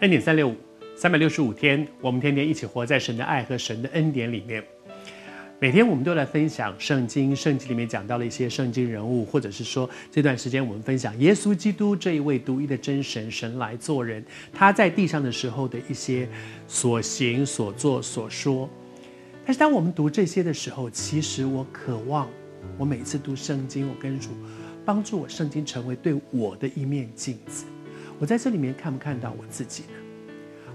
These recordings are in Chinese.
恩典三六五，三百六十五天，我们天天一起活在神的爱和神的恩典里面。每天我们都来分享圣经，圣经里面讲到了一些圣经人物，或者是说这段时间我们分享耶稣基督这一位独一的真神，神来做人，他在地上的时候的一些所行所做所说。但是当我们读这些的时候，其实我渴望，我每次读圣经，我跟主帮助我圣经成为对我的一面镜子。我在这里面看不看到我自己呢？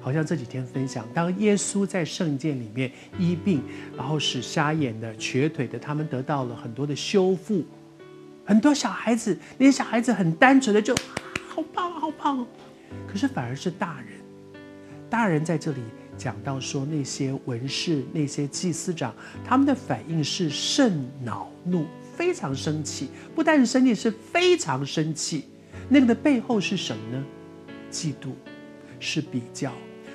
好像这几天分享，当耶稣在圣殿里面医病，然后使瞎眼的、瘸腿的，他们得到了很多的修复。很多小孩子，那些小孩子很单纯的就，好棒，好棒哦。可是反而是大人，大人在这里讲到说，那些文士、那些祭司长，他们的反应是甚恼怒，非常生气。不但是生气，是非常生气。那个的背后是什么呢？嫉妒，是比较。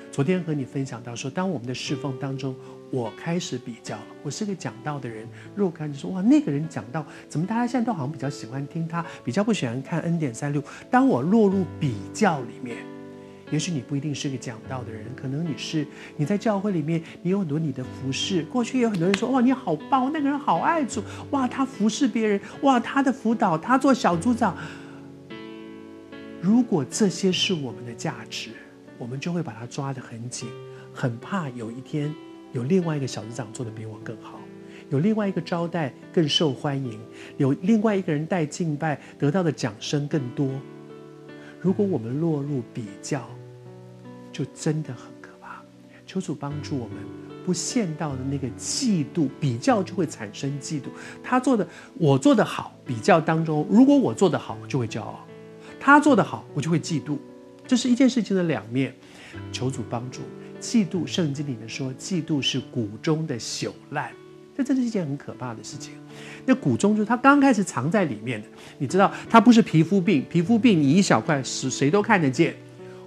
昨天和你分享到说，当我们的侍奉当中，我开始比较了。我是个讲道的人，若干就说哇，那个人讲道，怎么大家现在都好像比较喜欢听他，比较不喜欢看 N 点三六。当我落入比较里面，也许你不一定是个讲道的人，可能你是你在教会里面，你有很多你的服侍。过去有很多人说哇，你好棒，那个人好爱主，哇，他服侍别人，哇，他的辅导，他做小组长。如果这些是我们的价值。我们就会把它抓得很紧，很怕有一天有另外一个小组长做得比我更好，有另外一个招待更受欢迎，有另外一个人带敬拜得到的奖声更多。如果我们落入比较，就真的很可怕。求主帮助我们，不陷到的那个嫉妒，比较就会产生嫉妒。他做的，我做得好，比较当中，如果我做得好，就会骄傲；他做得好，我就会嫉妒。这是一件事情的两面，求主帮助。嫉妒，圣经里面说，嫉妒是谷中的朽烂，这真的是一件很可怕的事情。那谷中就是它刚开始藏在里面的，你知道，它不是皮肤病，皮肤病你一小块是谁都看得见。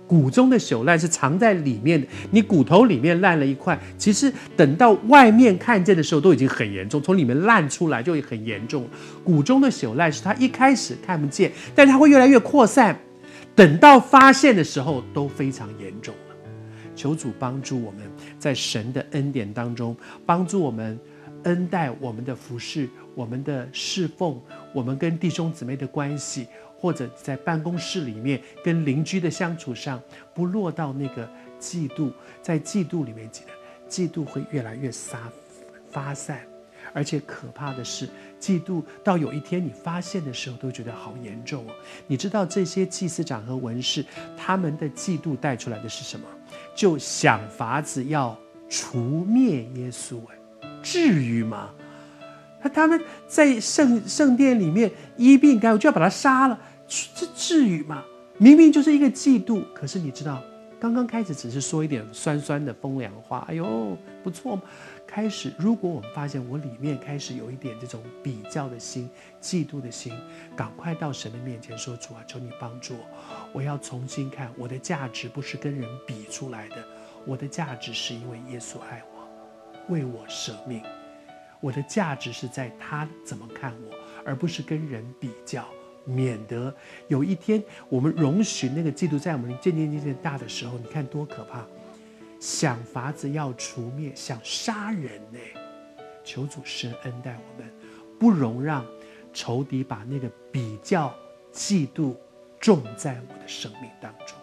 骨中的朽烂是藏在里面的，你骨头里面烂了一块，其实等到外面看见的时候都已经很严重，从里面烂出来就很严重。骨中的朽烂是它一开始看不见，但是它会越来越扩散。等到发现的时候都非常严重了，求主帮助我们在神的恩典当中，帮助我们恩待我们的服侍、我们的侍奉、我们跟弟兄姊妹的关系，或者在办公室里面跟邻居的相处上，不落到那个嫉妒，在嫉妒里面，记得嫉妒会越来越撒发散。而且可怕的是，嫉妒到有一天你发现的时候，都觉得好严重哦。你知道这些祭司长和文士，他们的嫉妒带出来的是什么？就想法子要除灭耶稣。哎，至于吗？那他们在圣圣殿里面医病，该我就要把他杀了，这至于吗？明明就是一个嫉妒，可是你知道，刚刚开始只是说一点酸酸的风凉话，哎呦，不错嘛。开始，如果我们发现我里面开始有一点这种比较的心、嫉妒的心，赶快到神的面前说：“主啊，求你帮助我，我要重新看我的价值，不是跟人比出来的。我的价值是因为耶稣爱我，为我舍命。我的价值是在他怎么看我，而不是跟人比较。免得有一天我们容许那个嫉妒在我们渐渐渐渐大的时候，你看多可怕。”想法子要除灭，想杀人呢？求主神恩待我们，不容让仇敌把那个比较、嫉妒种在我的生命当中。